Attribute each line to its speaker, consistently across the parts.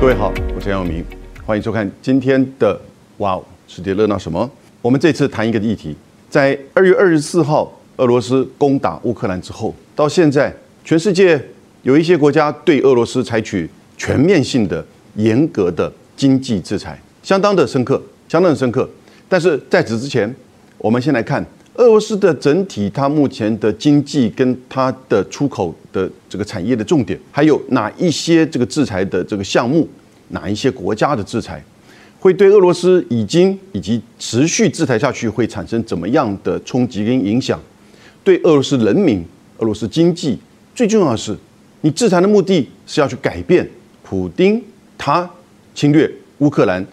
Speaker 1: 各位好，我是杨永明，欢迎收看今天的《哇哦世界热闹什么》。我们这次谈一个议题，在二月二十四号俄罗斯攻打乌克兰之后，到现在全世界有一些国家对俄罗斯采取全面性的、严格的经济制裁，相当的深刻，相当的深刻。但是在此之前，我们先来看俄罗斯的整体，它目前的经济跟它的出口的这个产业的重点，还有哪一些这个制裁的这个项目，哪一些国家的制裁，会对俄罗斯已经以及持续制裁下去会产生怎么样的冲击跟影响？对俄罗斯人民、俄罗斯经济，最重要的是，你制裁的目的是要去改变普丁他侵略乌克兰、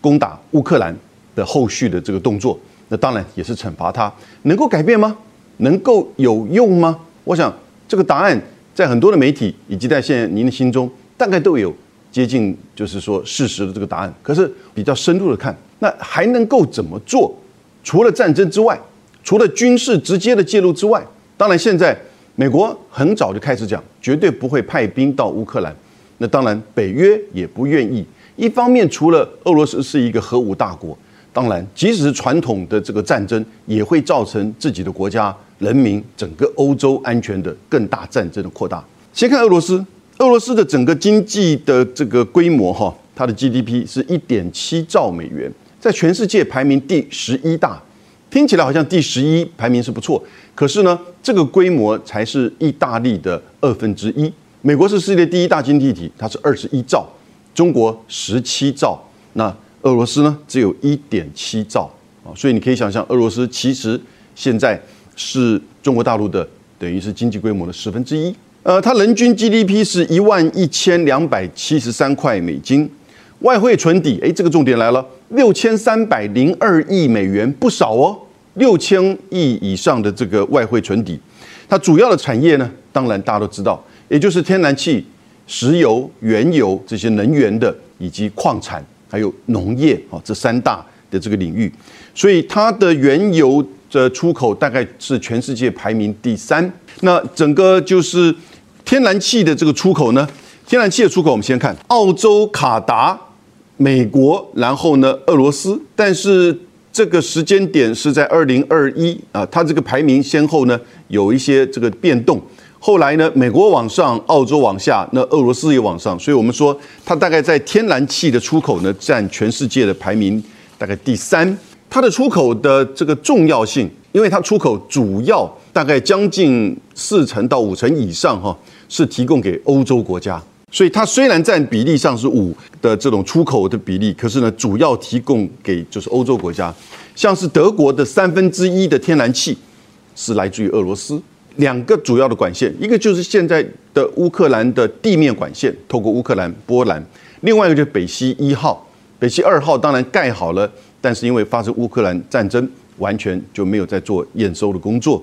Speaker 1: 攻打乌克兰的后续的这个动作。那当然也是惩罚他，能够改变吗？能够有用吗？我想这个答案在很多的媒体以及在现在您的心中，大概都有接近，就是说事实的这个答案。可是比较深入的看，那还能够怎么做？除了战争之外，除了军事直接的介入之外，当然现在美国很早就开始讲，绝对不会派兵到乌克兰。那当然北约也不愿意。一方面，除了俄罗斯是一个核武大国。当然，即使是传统的这个战争，也会造成自己的国家人民、整个欧洲安全的更大战争的扩大。先看俄罗斯，俄罗斯的整个经济的这个规模，哈，它的 GDP 是一点七兆美元，在全世界排名第十一大。听起来好像第十一排名是不错，可是呢，这个规模才是意大利的二分之一。美国是世界第一大经济体，它是二十一兆，中国十七兆。那俄罗斯呢，只有一点七兆啊，所以你可以想象，俄罗斯其实现在是中国大陆的等于是经济规模的十分之一。呃，它人均 GDP 是一万一千两百七十三块美金，外汇存底，哎，这个重点来了，六千三百零二亿美元，不少哦，六千亿以上的这个外汇存底。它主要的产业呢，当然大家都知道，也就是天然气、石油、原油这些能源的以及矿产。还有农业啊，这三大的这个领域，所以它的原油的出口大概是全世界排名第三。那整个就是天然气的这个出口呢，天然气的出口我们先看澳洲、卡达、美国，然后呢俄罗斯。但是这个时间点是在二零二一啊，它这个排名先后呢有一些这个变动。后来呢，美国往上，澳洲往下，那俄罗斯也往上，所以我们说它大概在天然气的出口呢，占全世界的排名大概第三。它的出口的这个重要性，因为它出口主要大概将近四成到五成以上哈，是提供给欧洲国家。所以它虽然占比例上是五的这种出口的比例，可是呢，主要提供给就是欧洲国家，像是德国的三分之一的天然气是来自于俄罗斯。两个主要的管线，一个就是现在的乌克兰的地面管线，透过乌克兰、波兰；另外一个就是北溪一号、北溪二号，当然盖好了，但是因为发生乌克兰战争，完全就没有在做验收的工作。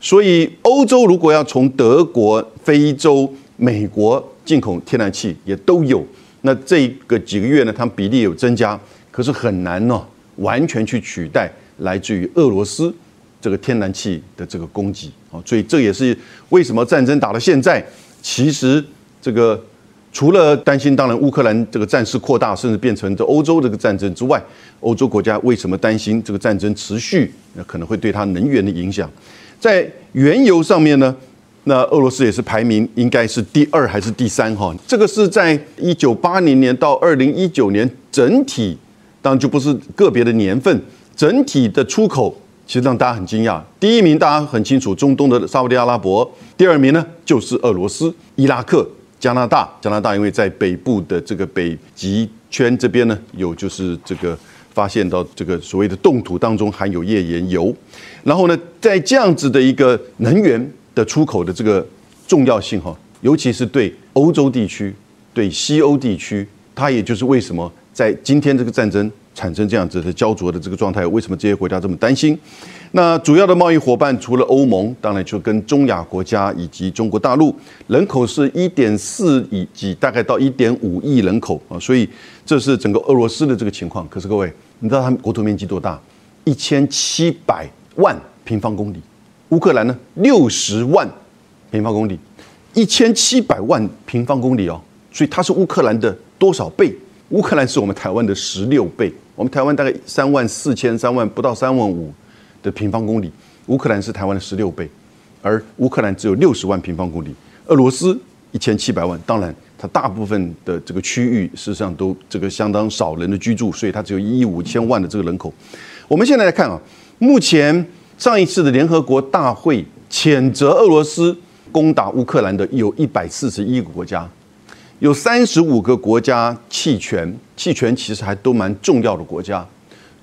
Speaker 1: 所以，欧洲如果要从德国、非洲、美国进口天然气，也都有。那这个几个月呢，它们比例有增加，可是很难呢，完全去取代来自于俄罗斯。这个天然气的这个供给啊，所以这也是为什么战争打到现在，其实这个除了担心，当然乌克兰这个战事扩大，甚至变成这欧洲这个战争之外，欧洲国家为什么担心这个战争持续？那可能会对它能源的影响。在原油上面呢，那俄罗斯也是排名应该是第二还是第三？哈，这个是在一九八零年到二零一九年整体，当然就不是个别的年份，整体的出口。其实让大家很惊讶，第一名大家很清楚，中东的沙特阿拉伯；第二名呢就是俄罗斯、伊拉克、加拿大。加拿大因为在北部的这个北极圈这边呢，有就是这个发现到这个所谓的冻土当中含有页岩油，然后呢，在这样子的一个能源的出口的这个重要性哈，尤其是对欧洲地区、对西欧地区，它也就是为什么在今天这个战争。产生这样子的焦灼的这个状态，为什么这些国家这么担心？那主要的贸易伙伴除了欧盟，当然就跟中亚国家以及中国大陆，人口是一点四亿几，大概到一点五亿人口啊，所以这是整个俄罗斯的这个情况。可是各位，你知道它国土面积多大？一千七百万平方公里。乌克兰呢，六十万平方公里，一千七百万平方公里哦，所以它是乌克兰的多少倍？乌克兰是我们台湾的十六倍，我们台湾大概三万四千三万不到三万五的平方公里，乌克兰是台湾的十六倍，而乌克兰只有六十万平方公里，俄罗斯一千七百万，当然它大部分的这个区域事实上都这个相当少人的居住，所以它只有一亿五千万的这个人口。我们现在来看啊，目前上一次的联合国大会谴责俄罗斯攻打乌克兰的有一百四十一个国家。有三十五个国家弃权，弃权其实还都蛮重要的国家，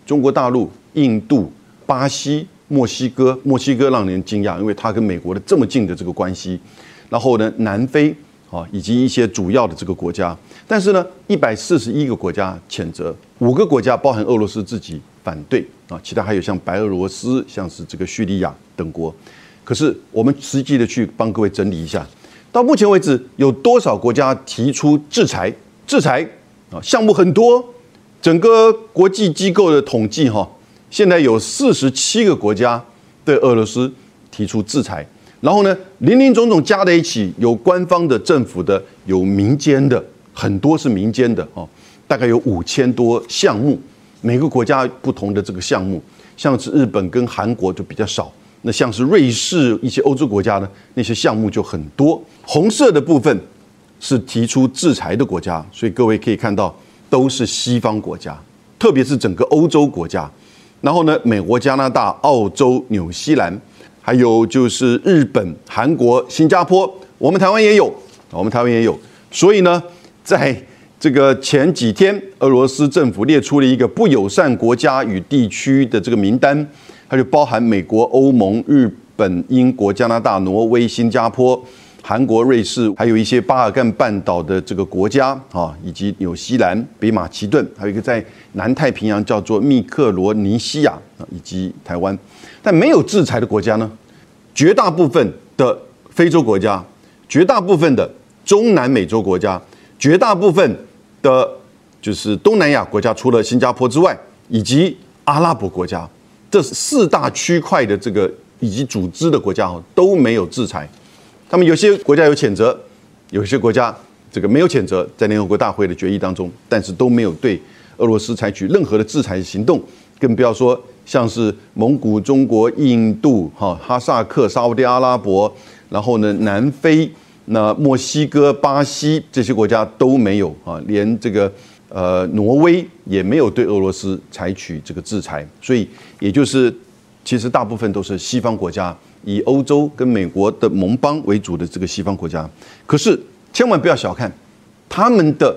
Speaker 1: 中国大陆、印度、巴西、墨西哥，墨西哥让人惊讶，因为它跟美国的这么近的这个关系。然后呢，南非啊，以及一些主要的这个国家。但是呢，一百四十一个国家谴责，五个国家包含俄罗斯自己反对啊，其他还有像白俄罗斯、像是这个叙利亚等国。可是我们实际的去帮各位整理一下。到目前为止，有多少国家提出制裁？制裁啊，项目很多。整个国际机构的统计，哈，现在有四十七个国家对俄罗斯提出制裁。然后呢，林林总总加在一起，有官方的、政府的，有民间的，很多是民间的哦，大概有五千多项目。每个国家不同的这个项目，像是日本跟韩国就比较少。那像是瑞士一些欧洲国家呢，那些项目就很多。红色的部分是提出制裁的国家，所以各位可以看到都是西方国家，特别是整个欧洲国家。然后呢，美国、加拿大、澳洲、纽西兰，还有就是日本、韩国、新加坡，我们台湾也有，我们台湾也有。所以呢，在这个前几天，俄罗斯政府列出了一个不友善国家与地区的这个名单。它就包含美国、欧盟、日本、英国、加拿大、挪威、新加坡、韩国、瑞士，还有一些巴尔干半岛的这个国家啊，以及纽西兰、北马其顿，还有一个在南太平洋叫做密克罗尼西亚啊，以及台湾。但没有制裁的国家呢？绝大部分的非洲国家，绝大部分的中南美洲国家，绝大部分的就是东南亚国家，除了新加坡之外，以及阿拉伯国家。这四大区块的这个以及组织的国家哦都没有制裁，他们有些国家有谴责，有些国家这个没有谴责，在联合国大会的决议当中，但是都没有对俄罗斯采取任何的制裁行动，更不要说像是蒙古、中国、印度、哈哈萨克、沙特阿拉伯，然后呢南非、那墨西哥、巴西这些国家都没有啊，连这个。呃，挪威也没有对俄罗斯采取这个制裁，所以也就是，其实大部分都是西方国家，以欧洲跟美国的盟邦为主的这个西方国家。可是千万不要小看他们的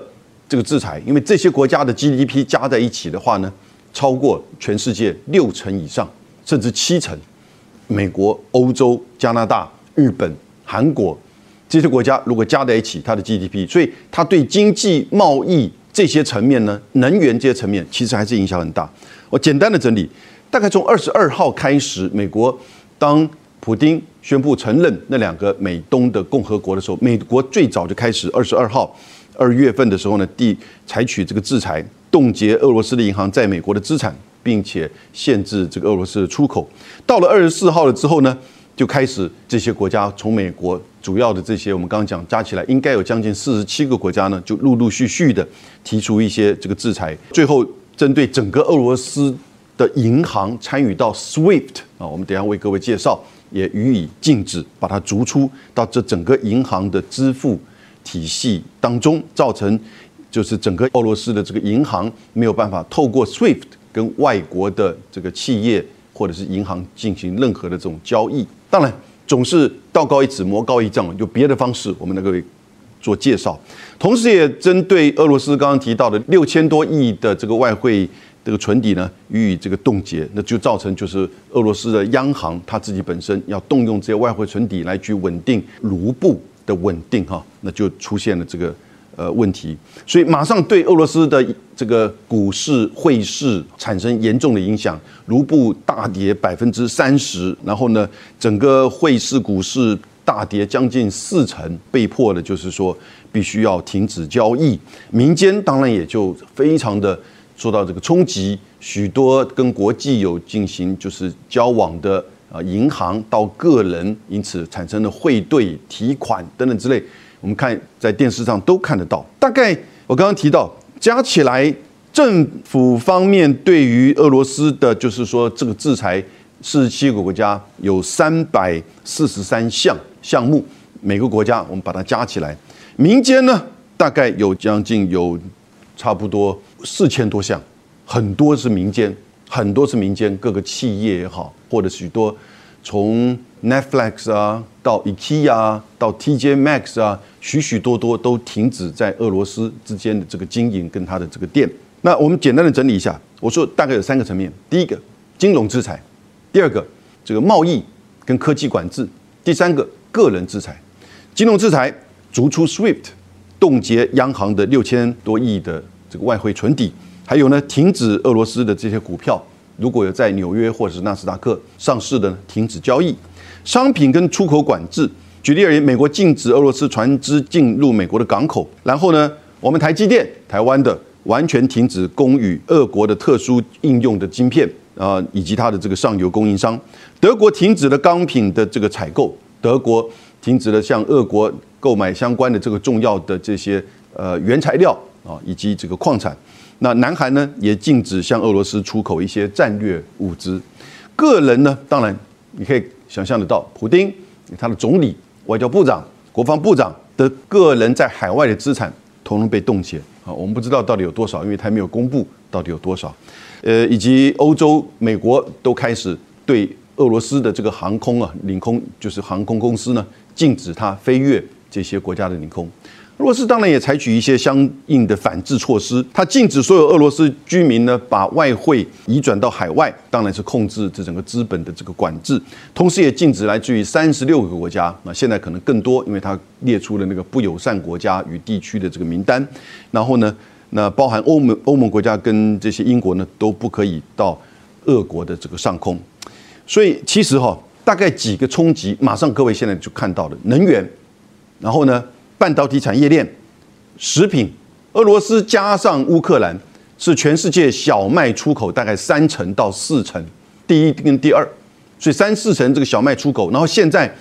Speaker 1: 这个制裁，因为这些国家的 GDP 加在一起的话呢，超过全世界六成以上，甚至七成。美国、欧洲、加拿大、日本、韩国这些国家如果加在一起，它的 GDP，所以它对经济贸易。这些层面呢，能源这些层面其实还是影响很大。我简单的整理，大概从二十二号开始，美国当普京宣布承认那两个美东的共和国的时候，美国最早就开始二十二号二月份的时候呢，第采取这个制裁，冻结俄罗斯的银行在美国的资产，并且限制这个俄罗斯的出口。到了二十四号了之后呢？就开始这些国家从美国主要的这些，我们刚刚讲加起来应该有将近四十七个国家呢，就陆陆续续的提出一些这个制裁。最后针对整个俄罗斯的银行参与到 SWIFT 啊，我们等下为各位介绍，也予以禁止，把它逐出到这整个银行的支付体系当中，造成就是整个俄罗斯的这个银行没有办法透过 SWIFT 跟外国的这个企业或者是银行进行任何的这种交易。当然，总是道高一尺，魔高一丈，有别的方式，我们能够做介绍。同时，也针对俄罗斯刚刚提到的六千多亿的这个外汇这个存底呢，予以这个冻结，那就造成就是俄罗斯的央行它自己本身要动用这些外汇存底来去稳定卢布的稳定哈，那就出现了这个。呃，问题，所以马上对俄罗斯的这个股市、汇市产生严重的影响，卢布大跌百分之三十，然后呢，整个汇市、股市大跌将近四成，被迫的就是说必须要停止交易。民间当然也就非常的受到这个冲击，许多跟国际有进行就是交往的啊银行到个人，因此产生了汇兑、提款等等之类。我们看在电视上都看得到，大概我刚刚提到，加起来政府方面对于俄罗斯的，就是说这个制裁，四十七个国家有三百四十三项项目，每个国家我们把它加起来，民间呢大概有将近有差不多四千多项，很多是民间，很多是民间各个企业也好，或者许多从 Netflix 啊到 IKEA 啊到 TJ Maxx 啊，许许多多都停止在俄罗斯之间的这个经营跟它的这个店。那我们简单的整理一下，我说大概有三个层面：第一个金融制裁，第二个这个贸易跟科技管制，第三个个人制裁。金融制裁逐出 SWIFT，冻结央行的六千多亿的这个外汇存底，还有呢停止俄罗斯的这些股票，如果有在纽约或者是纳斯达克上市的，停止交易。商品跟出口管制，举例而言，美国禁止俄罗斯船只进入美国的港口，然后呢，我们台积电台湾的完全停止供予俄国的特殊应用的晶片啊，以及它的这个上游供应商。德国停止了钢品的这个采购，德国停止了向俄国购买相关的这个重要的这些呃原材料啊，以及这个矿产。那南韩呢，也禁止向俄罗斯出口一些战略物资。个人呢，当然你可以。想象得到，普京他的总理、外交部长、国防部长的个人在海外的资产，统统被冻结啊！我们不知道到底有多少，因为他没有公布到底有多少。呃，以及欧洲、美国都开始对俄罗斯的这个航空啊、领空，就是航空公司呢，禁止它飞越这些国家的领空。俄罗斯当然也采取一些相应的反制措施，它禁止所有俄罗斯居民呢把外汇移转到海外，当然是控制这整个资本的这个管制，同时也禁止来自于三十六个国家，那现在可能更多，因为它列出了那个不友善国家与地区的这个名单，然后呢，那包含欧盟欧盟国家跟这些英国呢都不可以到俄国的这个上空，所以其实哈，大概几个冲击，马上各位现在就看到了能源，然后呢？半导体产业链、食品，俄罗斯加上乌克兰是全世界小麦出口大概三成到四成，第一跟第二，所以三四成这个小麦出口，然后现在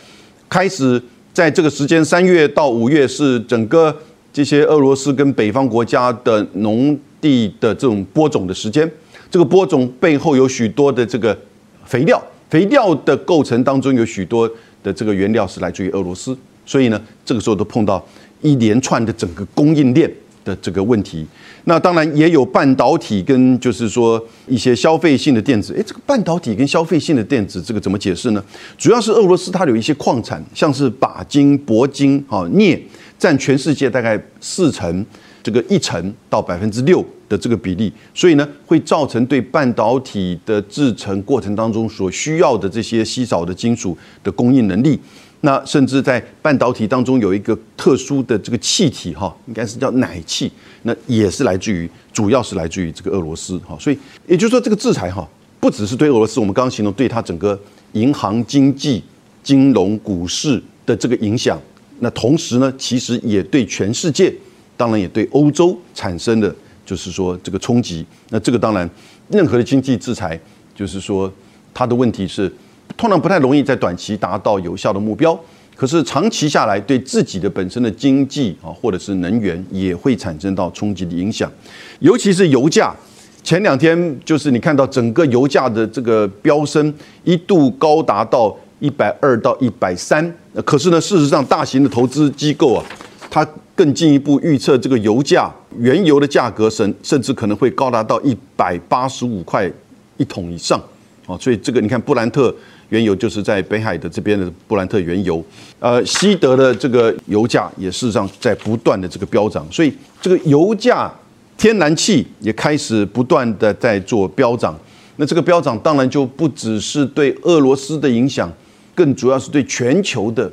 Speaker 1: 开始在这个时间三月到五月是整个这些俄罗斯跟北方国家的农地的这种播种的时间，这个播种背后有许多的这个肥料，肥料的构成当中有许多的这个原料是来自于俄罗斯。所以呢，这个时候都碰到一连串的整个供应链的这个问题。那当然也有半导体跟就是说一些消费性的电子。诶，这个半导体跟消费性的电子，这个怎么解释呢？主要是俄罗斯它有一些矿产，像是钯金、铂金、哈镍，占全世界大概四成，这个一成到百分之六的这个比例。所以呢，会造成对半导体的制成过程当中所需要的这些稀少的金属的供应能力。那甚至在半导体当中有一个特殊的这个气体哈，应该是叫氖气，那也是来自于，主要是来自于这个俄罗斯哈。所以也就是说，这个制裁哈，不只是对俄罗斯，我们刚刚形容对它整个银行、经济、金融、股市的这个影响，那同时呢，其实也对全世界，当然也对欧洲产生的就是说这个冲击。那这个当然，任何的经济制裁，就是说它的问题是。通常不太容易在短期达到有效的目标，可是长期下来对自己的本身的经济啊，或者是能源也会产生到冲击的影响，尤其是油价。前两天就是你看到整个油价的这个飙升，一度高达到一百二到一百三。可是呢，事实上大型的投资机构啊，它更进一步预测这个油价、原油的价格甚甚至可能会高达到一百八十五块一桶以上。哦，所以这个你看布兰特。原油就是在北海的这边的布兰特原油，呃，西德的这个油价也事实上在不断的这个飙涨，所以这个油价、天然气也开始不断的在做飙涨。那这个飙涨当然就不只是对俄罗斯的影响，更主要是对全球的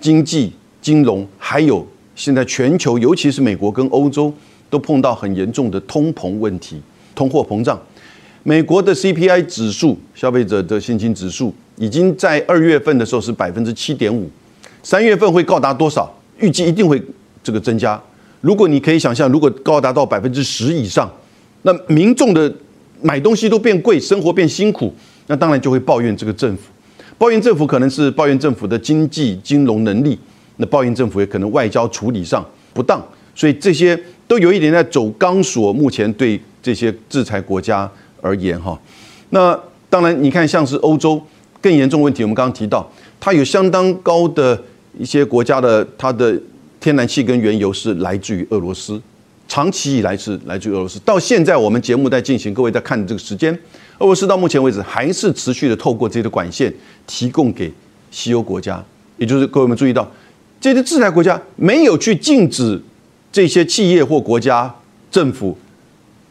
Speaker 1: 经济、金融，还有现在全球，尤其是美国跟欧洲都碰到很严重的通膨问题，通货膨胀。美国的 CPI 指数，消费者的信心指数，已经在二月份的时候是百分之七点五，三月份会高达多少？预计一定会这个增加。如果你可以想象，如果高达到百分之十以上，那民众的买东西都变贵，生活变辛苦，那当然就会抱怨这个政府，抱怨政府可能是抱怨政府的经济金融能力，那抱怨政府也可能外交处理上不当，所以这些都有一点在走钢索。目前对这些制裁国家而言，哈，那当然你看，像是欧洲更严重问题，我们刚刚提到，它有相当高的一些国家的它的天然气跟原油是来自于俄罗斯，长期以来是来自于俄罗斯。到现在我们节目在进行，各位在看这个时间，俄罗斯到目前为止还是持续的透过自己的管线提供给西欧国家，也就是各位们注意到，这些制裁国家没有去禁止这些企业或国家政府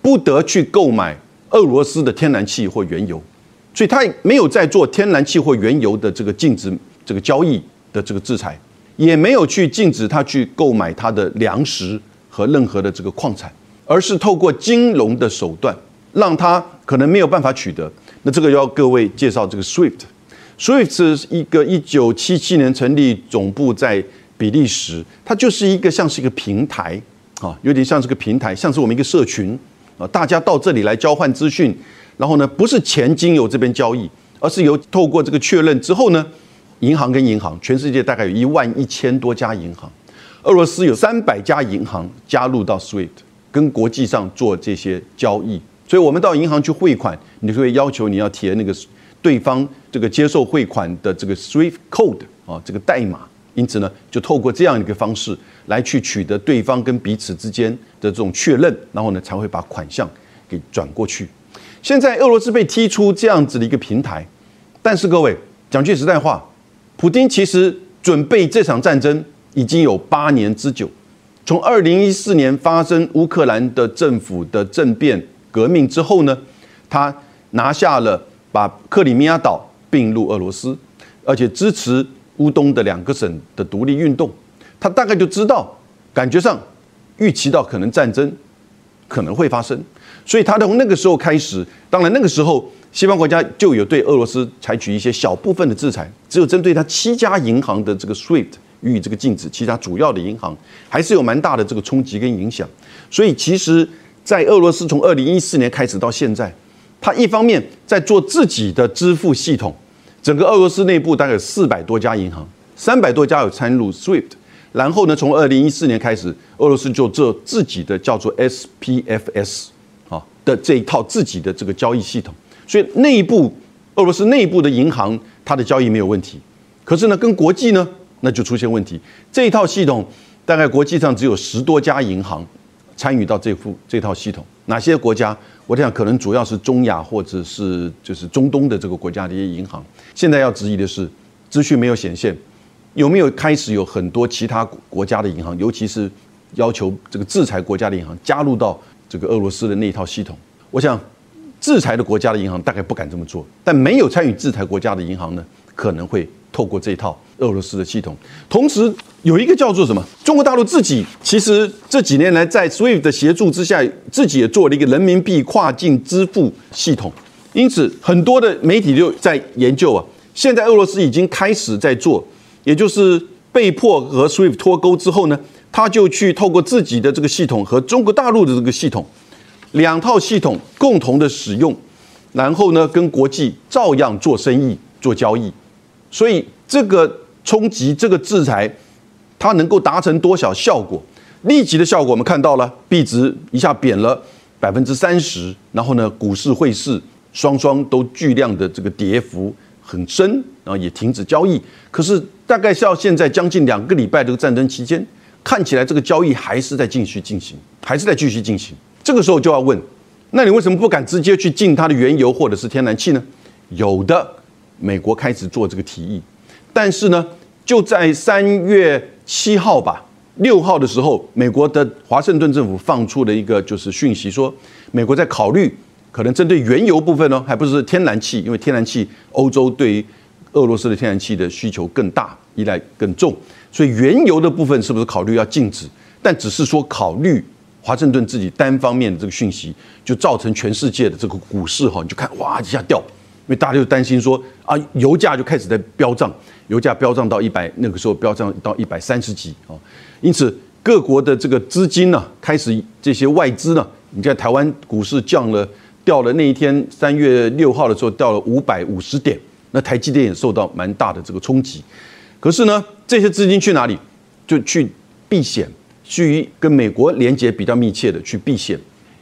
Speaker 1: 不得去购买俄罗斯的天然气或原油，所以他没有在做天然气或原油的这个禁止这个交易的这个制裁。也没有去禁止他去购买他的粮食和任何的这个矿产，而是透过金融的手段，让他可能没有办法取得。那这个要各位介绍这个 SWIFT，SWIFT 是一个一九七七年成立，总部在比利时，它就是一个像是一个平台啊，有点像是个平台，像是我们一个社群啊，大家到这里来交换资讯，然后呢，不是钱经由这边交易，而是由透过这个确认之后呢。银行跟银行，全世界大概有一万一千多家银行，俄罗斯有三百家银行加入到 SWIFT，跟国际上做这些交易。所以，我们到银行去汇款，你就会要求你要填那个对方这个接受汇款的这个 SWIFT code 啊，这个代码。因此呢，就透过这样一个方式来去取得对方跟彼此之间的这种确认，然后呢，才会把款项给转过去。现在俄罗斯被踢出这样子的一个平台，但是各位讲句实在话。普京其实准备这场战争已经有八年之久，从二零一四年发生乌克兰的政府的政变革命之后呢，他拿下了把克里米亚岛并入俄罗斯，而且支持乌东的两个省的独立运动，他大概就知道，感觉上预期到可能战争可能会发生，所以他从那个时候开始，当然那个时候。西方国家就有对俄罗斯采取一些小部分的制裁，只有针对他七家银行的这个 SWIFT 予以这个禁止，其他主要的银行还是有蛮大的这个冲击跟影响。所以，其实，在俄罗斯从二零一四年开始到现在，他一方面在做自己的支付系统，整个俄罗斯内部大概有四百多家银行，三百多家有参入 SWIFT，然后呢，从二零一四年开始，俄罗斯就做自己的叫做 SPFS 啊的这一套自己的这个交易系统。所以内部俄罗斯内部的银行，它的交易没有问题，可是呢，跟国际呢，那就出现问题。这一套系统大概国际上只有十多家银行参与到这副这套系统。哪些国家？我想可能主要是中亚或者是就是中东的这个国家的一些银行。现在要质疑的是，资讯没有显现，有没有开始有很多其他国家的银行，尤其是要求这个制裁国家的银行加入到这个俄罗斯的那一套系统？我想。制裁的国家的银行大概不敢这么做，但没有参与制裁国家的银行呢，可能会透过这套俄罗斯的系统。同时，有一个叫做什么？中国大陆自己其实这几年来在 SWIFT 的协助之下，自己也做了一个人民币跨境支付系统。因此，很多的媒体就在研究啊，现在俄罗斯已经开始在做，也就是被迫和 SWIFT 脱钩之后呢，他就去透过自己的这个系统和中国大陆的这个系统。两套系统共同的使用，然后呢，跟国际照样做生意、做交易，所以这个冲击、这个制裁，它能够达成多少效果？立即的效果我们看到了，币值一下贬了百分之三十，然后呢，股市、汇市双双都巨量的这个跌幅很深，然后也停止交易。可是大概是要现在将近两个礼拜这个战争期间，看起来这个交易还是在继续进行，还是在继续进行。这个时候就要问，那你为什么不敢直接去禁它的原油或者是天然气呢？有的，美国开始做这个提议，但是呢，就在三月七号吧、六号的时候，美国的华盛顿政府放出了一个就是讯息，说美国在考虑可能针对原油部分呢，还不是天然气，因为天然气欧洲对于俄罗斯的天然气的需求更大，依赖更重，所以原油的部分是不是考虑要禁止？但只是说考虑。华盛顿自己单方面的这个讯息，就造成全世界的这个股市哈，你就看哇一下掉，因为大家就担心说啊，油价就开始在飙涨，油价飙涨到一百，那个时候飙涨到一百三十几啊，因此各国的这个资金呢，开始这些外资呢，你在台湾股市降了，掉了那一天三月六号的时候掉了五百五十点，那台积电也受到蛮大的这个冲击，可是呢，这些资金去哪里？就去避险。去跟美国连接比较密切的去避险，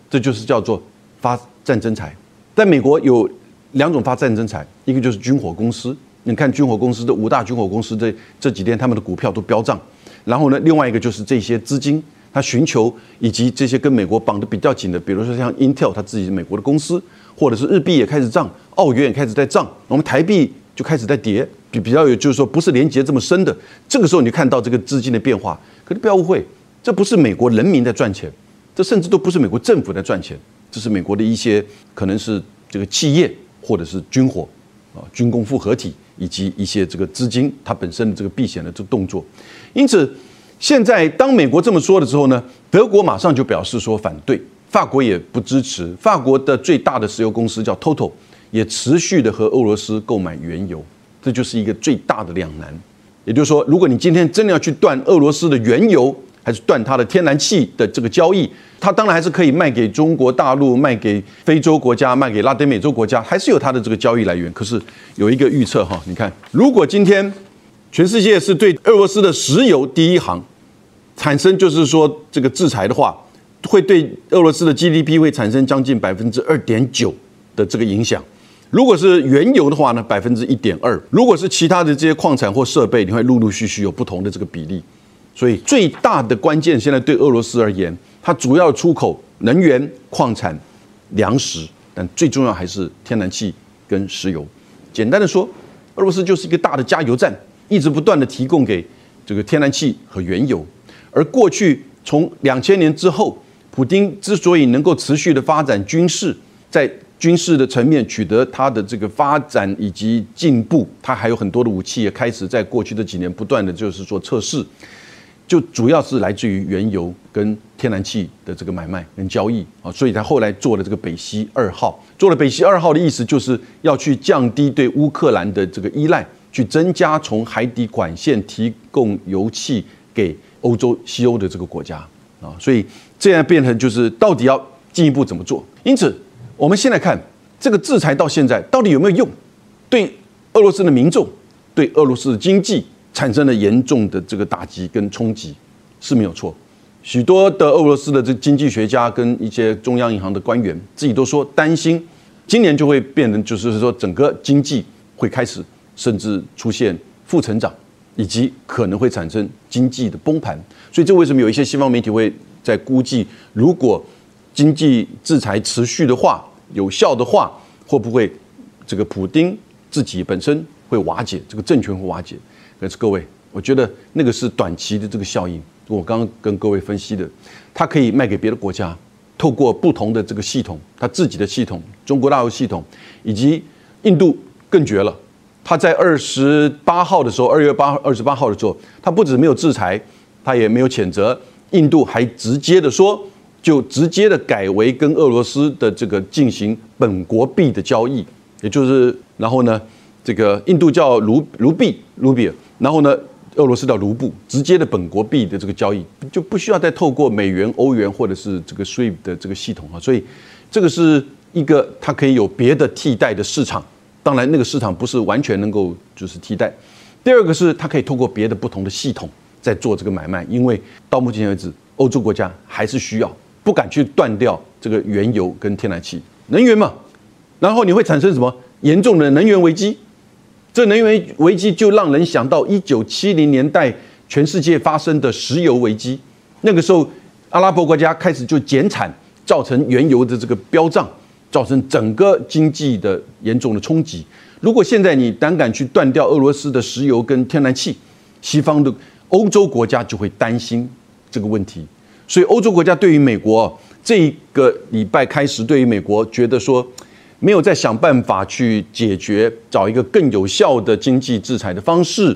Speaker 1: 这就是叫做发战争财。在美国有两种发战争财，一个就是军火公司，你看军火公司的五大军火公司这这几天他们的股票都飙涨，然后呢，另外一个就是这些资金，他寻求以及这些跟美国绑得比较紧的，比如说像 Intel 他自己美国的公司，或者是日币也开始涨，澳元也开始在涨，我们台币就开始在跌，比比较有就是说不是连接这么深的，这个时候你看到这个资金的变化，可是不要误会，这不是美国人民在赚钱，这甚至都不是美国政府在赚钱，这是美国的一些可能是这个企业或者是军火啊军工复合体。以及一些这个资金，它本身的这个避险的这个动作，因此现在当美国这么说的时候呢，德国马上就表示说反对，法国也不支持，法国的最大的石油公司叫 Total 也持续的和俄罗斯购买原油，这就是一个最大的两难。也就是说，如果你今天真的要去断俄罗斯的原油，还是断它的天然气的这个交易，它当然还是可以卖给中国大陆、卖给非洲国家、卖给拉丁美洲国家，还是有它的这个交易来源。可是有一个预测哈，你看，如果今天全世界是对俄罗斯的石油第一行产生就是说这个制裁的话，会对俄罗斯的 GDP 会产生将近百分之二点九的这个影响。如果是原油的话呢，百分之一点二；如果是其他的这些矿产或设备，你会陆陆续续有不同的这个比例。所以最大的关键，现在对俄罗斯而言，它主要出口能源、矿产、粮食，但最重要还是天然气跟石油。简单的说，俄罗斯就是一个大的加油站，一直不断的提供给这个天然气和原油。而过去从两千年之后，普京之所以能够持续的发展军事，在军事的层面取得他的这个发展以及进步，他还有很多的武器也开始在过去的几年不断的就是做测试。就主要是来自于原油跟天然气的这个买卖跟交易啊，所以他后来做了这个北溪二号。做了北溪二号的意思就是要去降低对乌克兰的这个依赖，去增加从海底管线提供油气给欧洲、西欧的这个国家啊，所以这样变成就是到底要进一步怎么做？因此，我们现在看这个制裁到现在到底有没有用？对俄罗斯的民众，对俄罗斯的经济。产生了严重的这个打击跟冲击是没有错，许多的俄罗斯的这经济学家跟一些中央银行的官员自己都说担心，今年就会变成就是说整个经济会开始甚至出现负成长，以及可能会产生经济的崩盘。所以这为什么有一些西方媒体会在估计，如果经济制裁持续的话，有效的话，会不会这个普丁自己本身会瓦解，这个政权会瓦解？可是各位，我觉得那个是短期的这个效应。我刚刚跟各位分析的，它可以卖给别的国家，透过不同的这个系统，它自己的系统、中国大陆系统，以及印度更绝了。他在二十八号的时候，二月八二十八号的时候，他不止没有制裁，他也没有谴责，印度还直接的说，就直接的改为跟俄罗斯的这个进行本国币的交易，也就是然后呢？这个印度叫卢卢币卢比，然后呢，俄罗斯叫卢布，直接的本国币的这个交易就不需要再透过美元、欧元或者是这个瑞的这个系统啊，所以这个是一个它可以有别的替代的市场，当然那个市场不是完全能够就是替代。第二个是它可以透过别的不同的系统在做这个买卖，因为到目前为止，欧洲国家还是需要不敢去断掉这个原油跟天然气能源嘛，然后你会产生什么严重的能源危机？这能源危机就让人想到一九七零年代全世界发生的石油危机。那个时候，阿拉伯国家开始就减产，造成原油的这个飙涨，造成整个经济的严重的冲击。如果现在你胆敢去断掉俄罗斯的石油跟天然气，西方的欧洲国家就会担心这个问题。所以，欧洲国家对于美国这个礼拜开始，对于美国觉得说。没有再想办法去解决，找一个更有效的经济制裁的方式，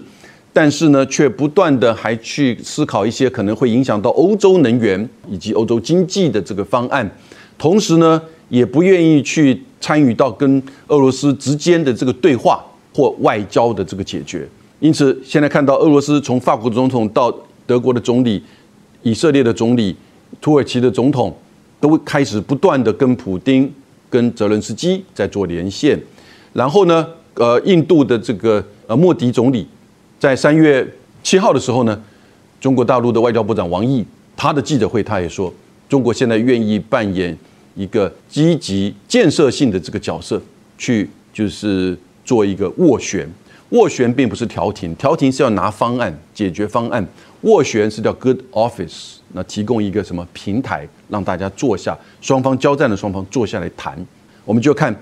Speaker 1: 但是呢，却不断的还去思考一些可能会影响到欧洲能源以及欧洲经济的这个方案，同时呢，也不愿意去参与到跟俄罗斯之间的这个对话或外交的这个解决。因此，现在看到俄罗斯从法国总统到德国的总理、以色列的总理、土耳其的总统，都开始不断的跟普京。跟泽伦斯基在做连线，然后呢，呃，印度的这个呃莫迪总理在三月七号的时候呢，中国大陆的外交部长王毅他的记者会他也说，中国现在愿意扮演一个积极建设性的这个角色，去就是做一个斡旋。斡旋并不是调停，调停是要拿方案解决方案，斡旋是叫 good office，那提供一个什么平台让大家坐下，双方交战的双方坐下来谈，我们就看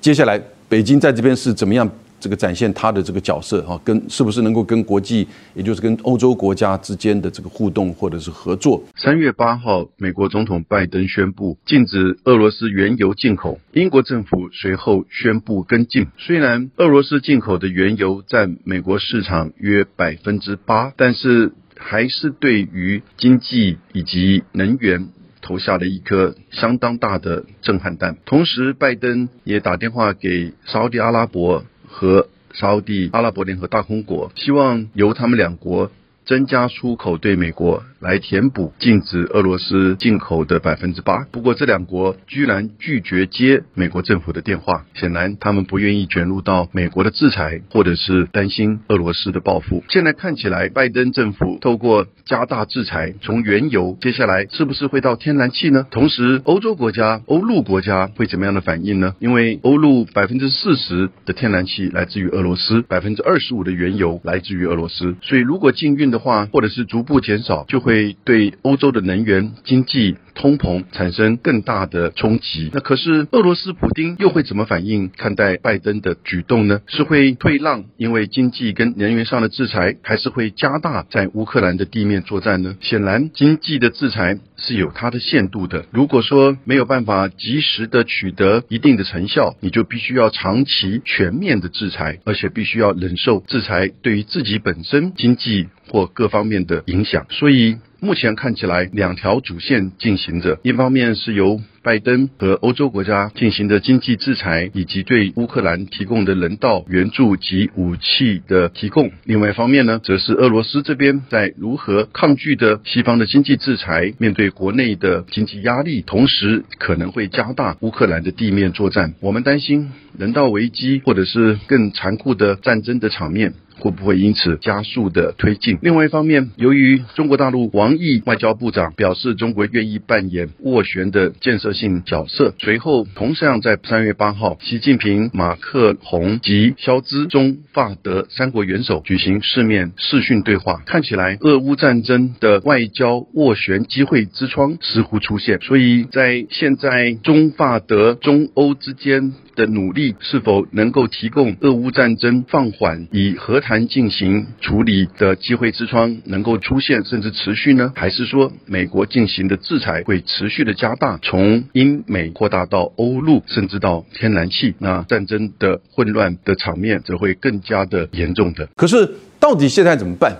Speaker 1: 接下来北京在这边是怎么样。这个展现他的这个角色哈，跟是不是能够跟国际，也就是跟欧洲国家之间的这个互动或者是合作？
Speaker 2: 三月八号，美国总统拜登宣布禁止俄罗斯原油进口，英国政府随后宣布跟进。虽然俄罗斯进口的原油占美国市场约百分之八，但是还是对于经济以及能源。投下了一颗相当大的震撼弹。同时，拜登也打电话给沙地阿拉伯和沙地阿拉伯联合大公国，希望由他们两国增加出口对美国。来填补禁止俄罗斯进口的百分之八。不过这两国居然拒绝接美国政府的电话，显然他们不愿意卷入到美国的制裁，或者是担心俄罗斯的报复。现在看起来，拜登政府透过加大制裁，从原油接下来是不是会到天然气呢？同时，欧洲国家、欧陆国家会怎么样的反应呢？因为欧陆百分之四十的天然气来自于俄罗斯，百分之二十五的原油来自于俄罗斯，所以如果禁运的话，或者是逐步减少，就会。会对欧洲的能源经济。通膨产生更大的冲击，那可是俄罗斯普京又会怎么反应看待拜登的举动呢？是会退让，因为经济跟能源上的制裁，还是会加大在乌克兰的地面作战呢？显然，经济的制裁是有它的限度的。如果说没有办法及时的取得一定的成效，你就必须要长期全面的制裁，而且必须要忍受制裁对于自己本身经济或各方面的影响。所以。目前看起来，两条主线进行着，一方面是由拜登和欧洲国家进行的经济制裁，以及对乌克兰提供的人道援助及武器的提供；另外一方面呢，则是俄罗斯这边在如何抗拒的西方的经济制裁，面对国内的经济压力，同时可能会加大乌克兰的地面作战。我们担心人道危机，或者是更残酷的战争的场面。会不会因此加速的推进？另外一方面，由于中国大陆王毅外交部长表示中国愿意扮演斡旋的建设性角色，随后同样在三月八号，习近平、马克宏及肖兹中法德三国元首举行四面视讯对话，看起来俄乌战争的外交斡旋机会之窗似乎出现。所以在现在中法德中欧之间。的努力是否能够提供俄乌战争放缓、以和谈进行处理的机会之窗能够出现甚至持续呢？还是说美国进行的制裁会持续的加大，从英美扩大到欧陆，甚至到天然气？那战争的混乱的场面则会更加的严重的。
Speaker 1: 可是到底现在怎么办？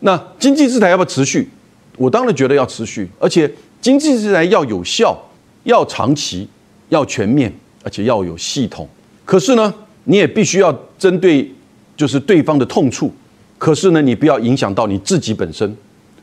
Speaker 1: 那经济制裁要不要持续？我当然觉得要持续，而且经济制裁要有效、要长期、要全面。而且要有系统，可是呢，你也必须要针对就是对方的痛处，可是呢，你不要影响到你自己本身。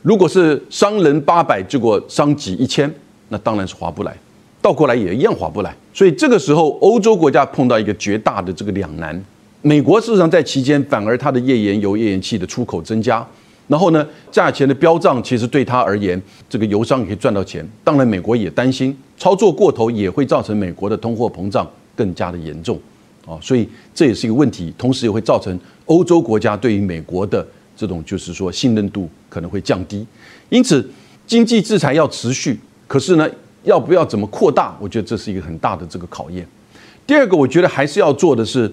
Speaker 1: 如果是伤人八百，结果伤己一千，那当然是划不来，倒过来也一样划不来。所以这个时候，欧洲国家碰到一个绝大的这个两难。美国事实上在期间反而它的页岩油、页岩气的出口增加，然后呢，价钱的飙涨，其实对他而言，这个油商也可以赚到钱。当然，美国也担心。操作过头也会造成美国的通货膨胀更加的严重，啊，所以这也是一个问题，同时也会造成欧洲国家对于美国的这种就是说信任度可能会降低，因此经济制裁要持续，可是呢，要不要怎么扩大？我觉得这是一个很大的这个考验。第二个，我觉得还是要做的是，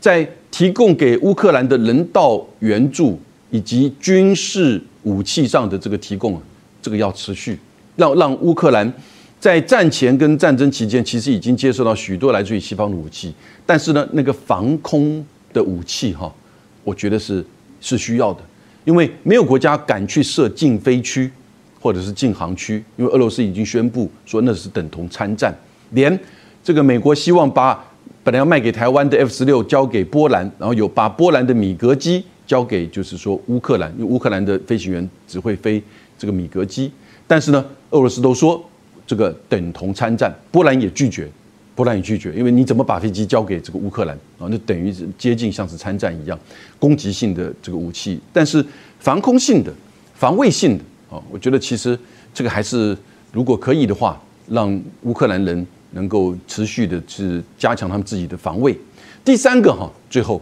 Speaker 1: 在提供给乌克兰的人道援助以及军事武器上的这个提供，这个要持续，让让乌克兰。在战前跟战争期间，其实已经接受到许多来自于西方的武器，但是呢，那个防空的武器哈，我觉得是是需要的，因为没有国家敢去设禁飞区或者是禁航区，因为俄罗斯已经宣布说那是等同参战。连这个美国希望把本来要卖给台湾的 F 十六交给波兰，然后有把波兰的米格机交给就是说乌克兰，因为乌克兰的飞行员只会飞这个米格机，但是呢，俄罗斯都说。这个等同参战，波兰也拒绝，波兰也拒绝，因为你怎么把飞机交给这个乌克兰啊？那等于是接近像是参战一样，攻击性的这个武器，但是防空性的、防卫性的啊，我觉得其实这个还是如果可以的话，让乌克兰人能够持续的是加强他们自己的防卫。第三个哈，最后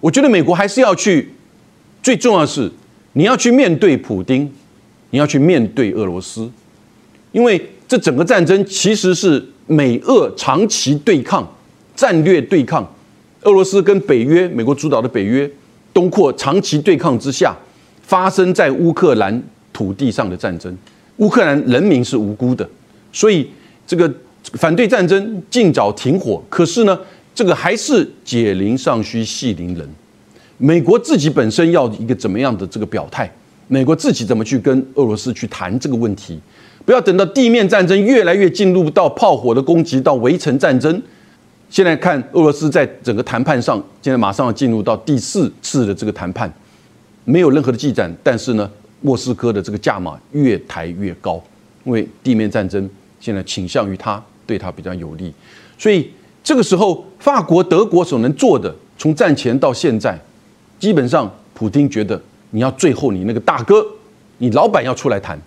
Speaker 1: 我觉得美国还是要去，最重要是你要去面对普丁，你要去面对俄罗斯，因为这整个战争其实是美俄长期对抗、战略对抗，俄罗斯跟北约、美国主导的北约东扩长期对抗之下，发生在乌克兰土地上的战争。乌克兰人民是无辜的，所以这个反对战争，尽早停火。可是呢？这个还是解铃尚需系铃人，美国自己本身要一个怎么样的这个表态？美国自己怎么去跟俄罗斯去谈这个问题？不要等到地面战争越来越进入到炮火的攻击，到围城战争。现在看俄罗斯在整个谈判上，现在马上要进入到第四次的这个谈判，没有任何的进展。但是呢，莫斯科的这个价码越抬越高，因为地面战争现在倾向于他，对他比较有利，所以。这个时候，法国、德国所能做的，从战前到现在，基本上，普京觉得你要最后你那个大哥，你老板要出来谈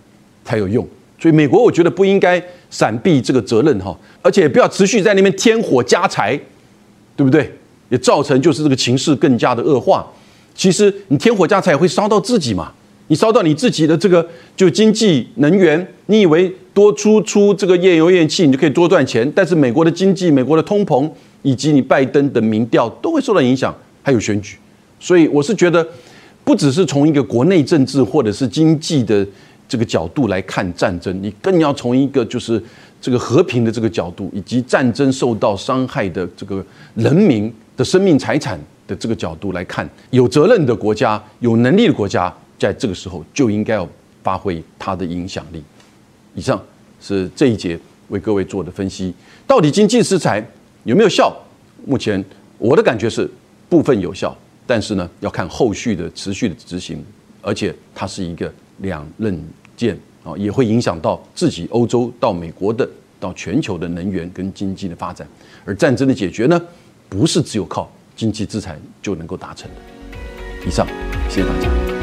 Speaker 1: 才有用。所以，美国我觉得不应该闪避这个责任哈，而且不要持续在那边添火加柴，对不对？也造成就是这个情势更加的恶化。其实你添火加柴会烧到自己嘛。你烧到你自己的这个就经济能源，你以为多出出这个页油页气，你就可以多赚钱？但是美国的经济、美国的通膨以及你拜登的民调都会受到影响，还有选举。所以我是觉得，不只是从一个国内政治或者是经济的这个角度来看战争，你更要从一个就是这个和平的这个角度，以及战争受到伤害的这个人民的生命财产的这个角度来看，有责任的国家、有能力的国家。在这个时候就应该要发挥它的影响力。以上是这一节为各位做的分析。到底经济制裁有没有效？目前我的感觉是部分有效，但是呢要看后续的持续的执行，而且它是一个两刃剑啊，也会影响到自己欧洲到美国的到全球的能源跟经济的发展。而战争的解决呢，不是只有靠经济制裁就能够达成的。以上，谢谢大家。